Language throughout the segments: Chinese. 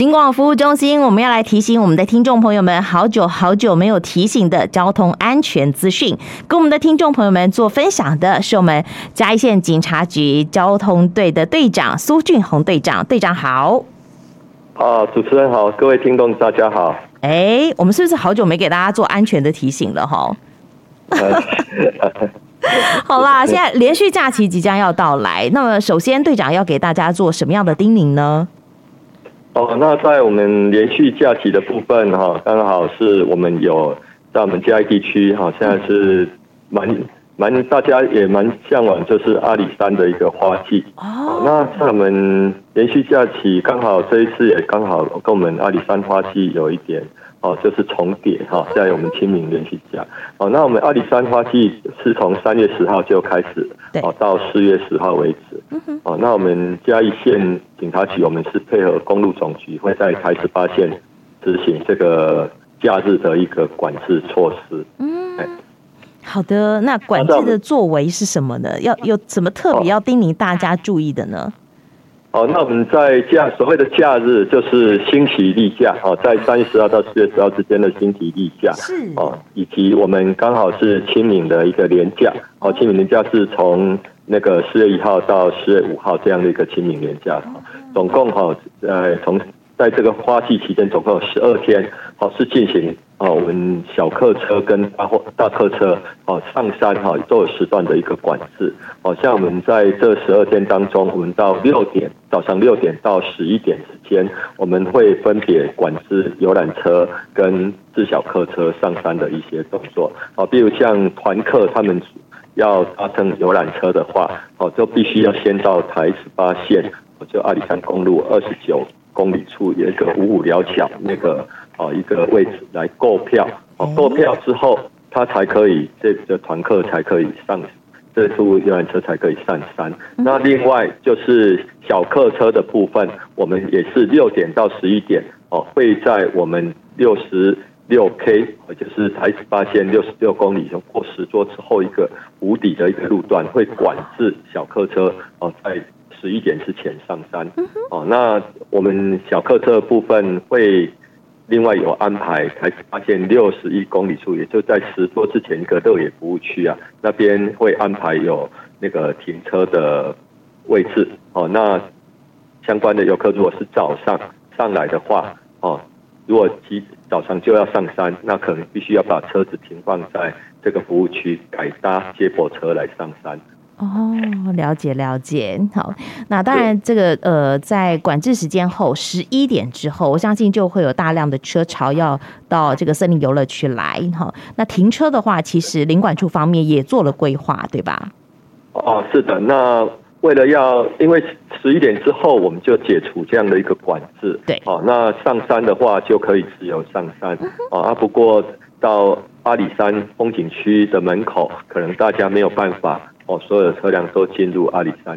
警广服务中心，我们要来提醒我们的听众朋友们，好久好久没有提醒的交通安全资讯，跟我们的听众朋友们做分享的是我们嘉义县警察局交通队的队长苏俊宏队长。队长好。啊，主持人好，各位听众大家好。哎，我们是不是好久没给大家做安全的提醒了哈？好啦，现在连续假期即将要到来，那么首先队长要给大家做什么样的叮咛呢？哦，那在我们连续假期的部分哈，刚好是我们有在我们嘉义地区哈，现在是蛮蛮大家也蛮向往，就是阿里山的一个花季哦。那在我们连续假期，刚好这一次也刚好跟我们阿里山花季有一点。哦，就是重叠哈，在我们清明连续假。哦，那我们阿里山花季是从三月十号就开始，哦，到四月十号为止。哦，那我们嘉义县警察局，我们是配合公路总局，会在台十八线执行这个假日的一个管制措施。嗯，好的，那管制的作为是什么呢？要有什么特别要叮咛大家注意的呢？哦，那我们在假所谓的假日，就是星期例假哦，在三月十号到四月十号之间的星期例假是哦，以及我们刚好是清明的一个连假哦，清明连假是从那个四月一号到四月五号这样的一个清明连假，总共哈呃从在这个花季期间总共有十二天哦是进行。哦，我们小客车跟大货大客车哦上山哈都有时段的一个管制。哦，像我们在这十二天当中，我们到六点早上六点到十一点之间，我们会分别管制游览车跟自小客车上山的一些动作。哦，比如像团客他们要搭乘游览车的话，哦就必须要先到台十八线，就阿里山公路二十九公里处有一个五五寮桥那个。哦，一个位置来购票，哦，购票之后，他才可以这个团客才可以上，这出游览车才可以上山。那另外就是小客车的部分，我们也是六点到十一点，哦，会在我们六十六 K，也就是台十八线六十六公里，过十桌之后一个无底的一个路段，会管制小客车哦，在十一点之前上山。哦，那我们小客车的部分会。另外有安排，才发现六十一公里处，也就在石棹之前一个乐野服务区啊，那边会安排有那个停车的位置哦。那相关的游客如果是早上上来的话哦，如果其早上就要上山，那可能必须要把车子停放在这个服务区，改搭接驳车来上山。哦，了解了解。好，那当然，这个呃，在管制时间后十一点之后，我相信就会有大量的车潮要到这个森林游乐区来。哈，那停车的话，其实领管处方面也做了规划，对吧？哦，是的。那为了要，因为十一点之后我们就解除这样的一个管制，对。哦，那上山的话就可以自由上山。哦，啊，不过到阿里山风景区的门口，可能大家没有办法。哦，所有的车辆都进入阿里山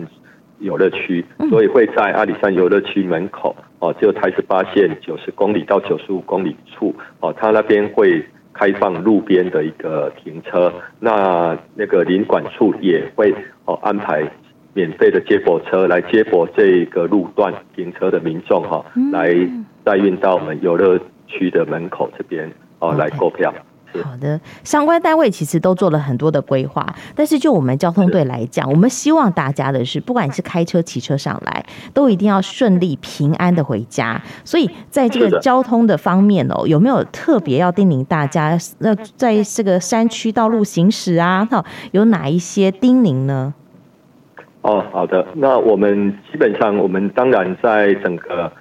游乐区，所以会在阿里山游乐区门口哦，就台十八线九十公里到九十五公里处哦，它那边会开放路边的一个停车，那那个领管处也会哦安排免费的接驳车来接驳这个路段停车的民众哈，来载运到我们游乐区的门口这边哦来购票。好的，相关单位其实都做了很多的规划，但是就我们交通队来讲，我们希望大家的是，不管你是开车、骑车上来，都一定要顺利、平安的回家。所以在这个交通的方面哦，有没有特别要叮咛大家？那在这个山区道路行驶啊，哈，有哪一些叮咛呢？哦，好的，那我们基本上，我们当然在整个。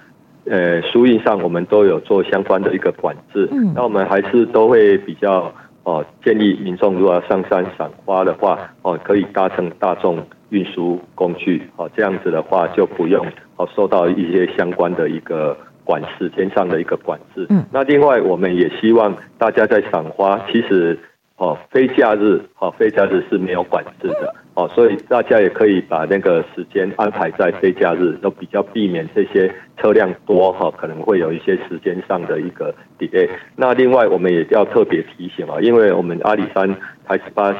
呃，输运上我们都有做相关的一个管制，嗯，那我们还是都会比较哦，建议民众如果要上山赏花的话，哦，可以搭乘大众运输工具，哦，这样子的话就不用哦受到一些相关的一个管时间上的一个管制。嗯，那另外我们也希望大家在赏花，其实。哦，非假日，哦，非假日是没有管制的，哦，所以大家也可以把那个时间安排在非假日，都比较避免这些车辆多，哈，可能会有一些时间上的一个 delay。那另外，我们也要特别提醒啊，因为我们阿里山台十八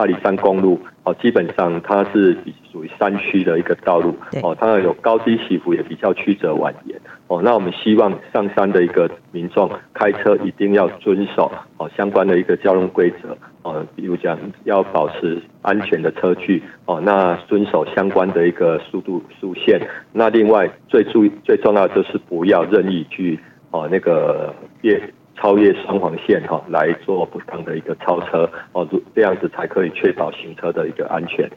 阿里山公路哦，基本上它是属于山区的一个道路哦，当然有高低起伏，也比较曲折蜿蜒哦。那我们希望上山的一个民众开车一定要遵守哦相关的一个交通规则哦，比如讲要保持安全的车距哦，那遵守相关的一个速度速限。那另外最注意最重要的就是不要任意去哦那个越。超越双黄线哈，来做不当的一个超车哦，这样子才可以确保行车的一个安全。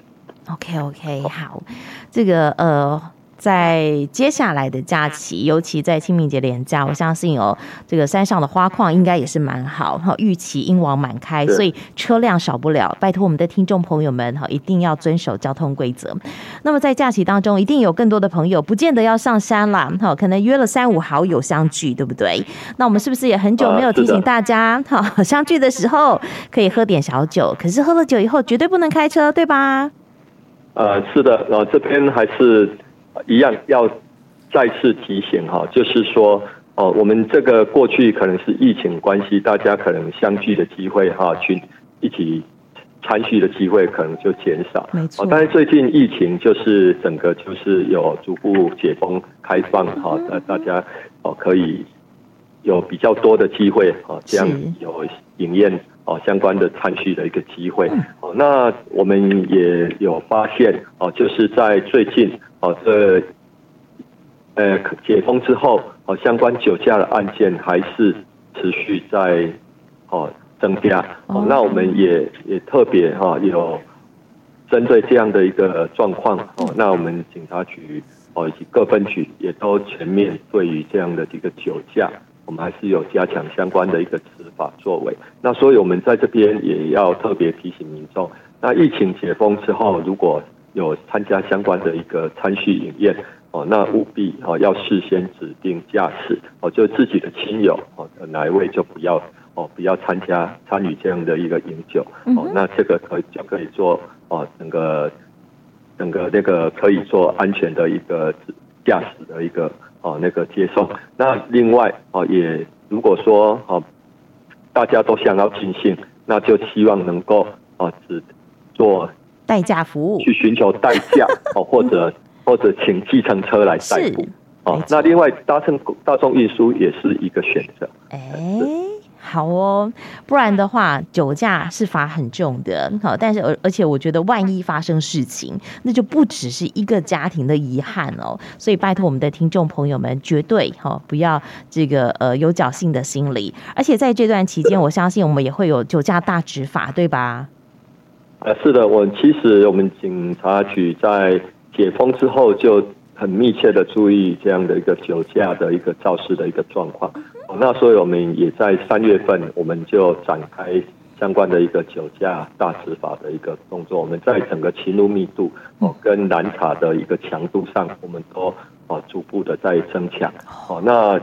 OK OK，好，这个呃。在接下来的假期，尤其在清明节连假，我相信哦，这个山上的花况应该也是蛮好哈，玉旗樱王满开，所以车辆少不了。拜托我们的听众朋友们哈，一定要遵守交通规则。那么在假期当中，一定有更多的朋友不见得要上山啦，哈，可能约了三五好友相聚，对不对？那我们是不是也很久没有提醒大家哈，相聚的时候可以喝点小酒，可是喝了酒以后绝对不能开车，对吧？呃，是的，然后这边还是。一样要再次提醒哈，就是说哦，我们这个过去可能是疫情关系，大家可能相聚的机会哈，去一起参叙的机会可能就减少。没错。但是最近疫情就是整个就是有逐步解封开放哈，那大家哦可以有比较多的机会啊，这样有营业哦相关的参叙的一个机会。哦，那我们也有发现哦，就是在最近。哦，这呃解封之后，哦相关酒驾的案件还是持续在哦增加。哦，那我们也也特别哈有针对这样的一个状况，哦，那我们警察局哦以及各分局也都全面对于这样的一个酒驾，我们还是有加强相关的一个执法作为。那所以我们在这边也要特别提醒民众，那疫情解封之后，如果有参加相关的一个餐叙饮宴哦，那务必哦要事先指定驾驶哦，就自己的亲友哦哪一位就不要哦不要参加参与这样的一个饮酒哦，那这个可以就可以做哦整个整个那个可以做安全的一个驾驶的一个哦那个接送。那另外哦也如果说哦大家都想要尽兴，那就希望能够哦只做。代驾服务，去寻求代驾 哦，或者或者请计程车来代步哦。那另外搭乘大众运输也是一个选择。哎、欸，好哦，不然的话酒驾是罚很重的。好，但是而而且我觉得万一发生事情，那就不只是一个家庭的遗憾哦。所以拜托我们的听众朋友们，绝对哈不要这个呃有侥幸的心理。而且在这段期间，我相信我们也会有酒驾大执法，对吧？呃，是的，我其实我们警察局在解封之后就很密切的注意这样的一个酒驾的一个肇事的一个状况。那所以我们也在三月份，我们就展开相关的一个酒驾大执法的一个动作。我们在整个勤务密度哦跟拦查的一个强度上，我们都哦逐步的在增强。哦，那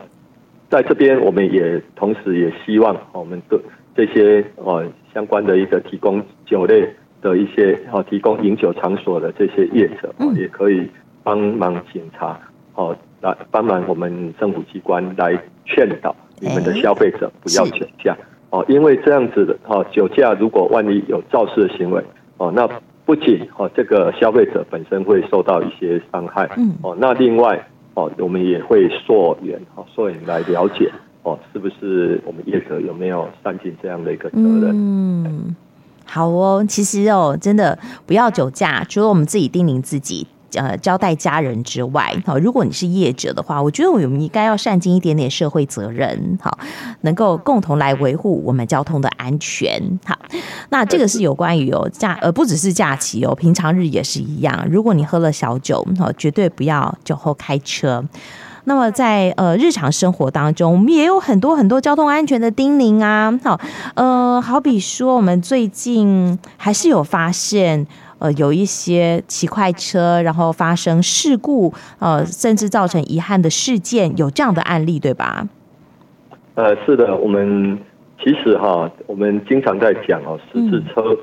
在这边我们也同时也希望我们的这些哦相关的一个提供酒类。的一些哦，提供饮酒场所的这些业者哦，也可以帮忙警察哦，来帮忙我们政府机关来劝导你们的消费者不要酒驾哦，因为这样子的哦，酒驾如果万一有肇事的行为哦，那不仅哦这个消费者本身会受到一些伤害，嗯哦，那另外哦，我们也会溯源哦，溯源来了解哦，是不是我们业者有没有善尽这样的一个责任？嗯。好哦，其实哦，真的不要酒驾。除了我们自己叮咛自己，呃，交代家人之外，好，如果你是业者的话，我觉得我们应该要善尽一点点社会责任，好，能够共同来维护我们交通的安全。好，那这个是有关于哦假，呃，不只是假期哦，平常日也是一样。如果你喝了小酒，好，绝对不要酒后开车。那么在呃日常生活当中，我们也有很多很多交通安全的叮咛啊。好，呃，好比说我们最近还是有发现，呃，有一些骑快车然后发生事故，呃，甚至造成遗憾的事件，有这样的案例，对吧？呃，是的，我们其实哈，我们经常在讲哦，十次车。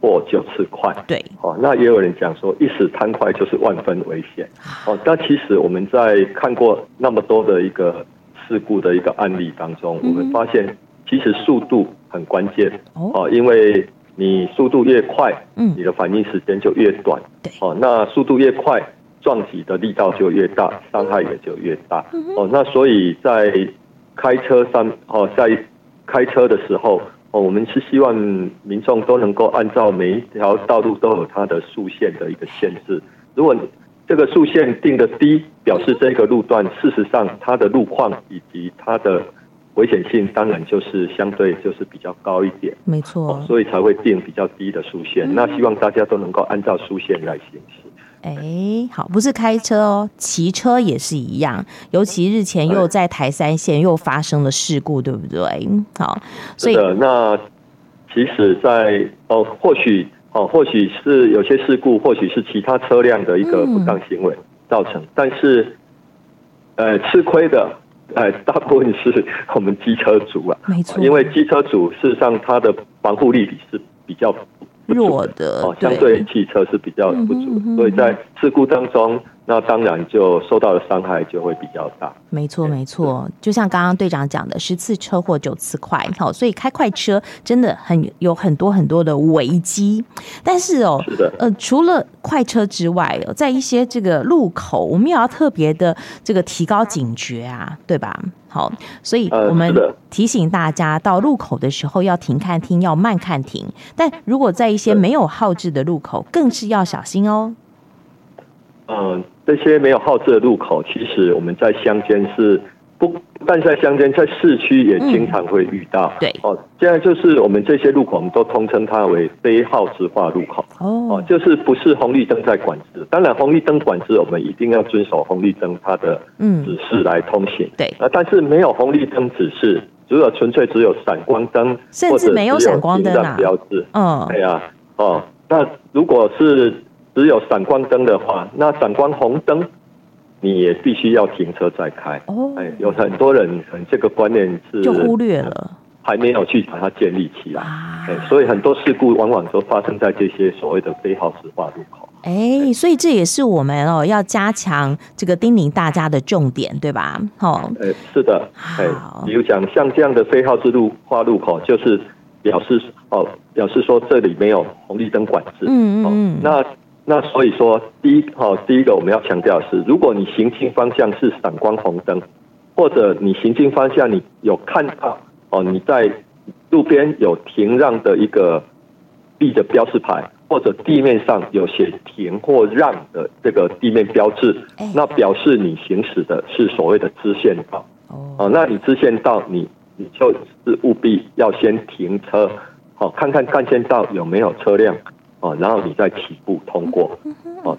嗯过九次快，对，哦，那也有人讲说，一时贪快就是万分危险，哦，但其实我们在看过那么多的一个事故的一个案例当中，我们发现其实速度很关键，哦，因为你速度越快，嗯，你的反应时间就越短，对，哦，那速度越快，撞击的力道就越大，伤害也就越大，哦，那所以在开车上，哦，在开车的时候，哦，我们是希望民众都能够按照每一条道路都有它的速限的一个限制，如果这个速限定的低，表示这个路段事实上它的路况以及它的。危险性当然就是相对就是比较高一点，没错、哦，所以才会定比较低的速限。嗯、那希望大家都能够按照速限来行驶。哎，好，不是开车哦，骑车也是一样。尤其日前又在台三线又发生了事故，对不对？好，所以那其实在，在哦，或许哦，或许是有些事故，或许是其他车辆的一个不当行为造成，嗯、但是呃，吃亏的。哎，大部分是我们机车族啊，没错，因为机车族事实上它的防护力是比较弱的哦，相对汽车是比较不足，所以在事故当中。那当然就受到的伤害就会比较大。没错，没错，就像刚刚队长讲的，十次车祸九次快，好，所以开快车真的很有很多很多的危机。但是哦，是的，呃，除了快车之外，在一些这个路口，我们也要特别的这个提高警觉啊，对吧？好，所以我们提醒大家到路口的时候要停看听，要慢看停。但如果在一些没有号志的路口，更是要小心哦。嗯。这些没有号志的路口，其实我们在乡间是不但在乡间，在市区也经常会遇到。对哦，现在就是我们这些路口，我们都通称它为非号志化路口。哦，就是不是红绿灯在管制。当然，红绿灯管制，我们一定要遵守红绿灯它的指示来通行。对啊，但是没有红绿灯指示，只有纯粹只有闪光灯，甚至没有闪光灯啊标志。嗯，对呀，哦，那如果是。只有闪光灯的话，那闪光红灯，你也必须要停车再开。哦，哎，有很多人这个观念是就忽略了，还没有去把它建立起来。哎，所以很多事故往往都发生在这些所谓的非号志化路口。哎，所以这也是我们哦要加强这个叮咛大家的重点，对吧？哦，哎，是的，哎，比如讲像这样的非号志路化路口，就是表示哦，表示说这里没有红绿灯管制。嗯嗯嗯，那。那所以说，第一，哦，第一个我们要强调的是，如果你行进方向是闪光红灯，或者你行进方向你有看到哦，你在路边有停让的一个立的标示牌，或者地面上有写停或让的这个地面标志，那表示你行驶的是所谓的支线道。哦，那你支线道，你你就是务必要先停车，好，看看干线道有没有车辆。哦，然后你再起步通过。哦，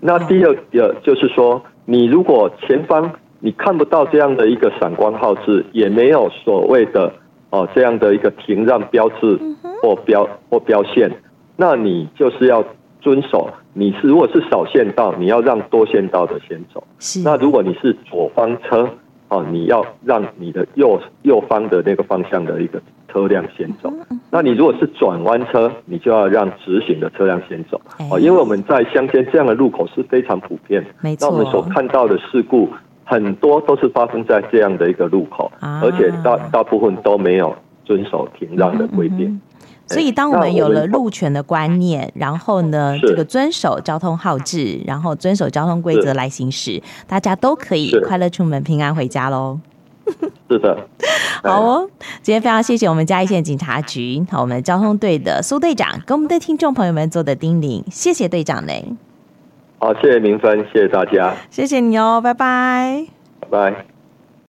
那第二个就是说，你如果前方你看不到这样的一个闪光号志，也没有所谓的哦这样的一个停让标志或标或标线，那你就是要遵守。你是如果是少线道，你要让多线道的先走。那如果你是左方车，哦，你要让你的右右方的那个方向的一个。车辆先走，那你如果是转弯车，你就要让直行的车辆先走哦，因为我们在乡间这样的路口是非常普遍。没错，那我们所看到的事故很多都是发生在这样的一个路口，而且大大部分都没有遵守停让的规定。所以，当我们有了路权的观念，然后呢，这个遵守交通号志，然后遵守交通规则来行驶，大家都可以快乐出门，平安回家喽。是的，好哦。今天非常谢谢我们嘉义县警察局，和，我们交通队的苏队长跟我们的听众朋友们做的叮咛，谢谢队长嘞。好，谢谢明芬，谢谢大家，谢谢你哦，拜拜，拜拜。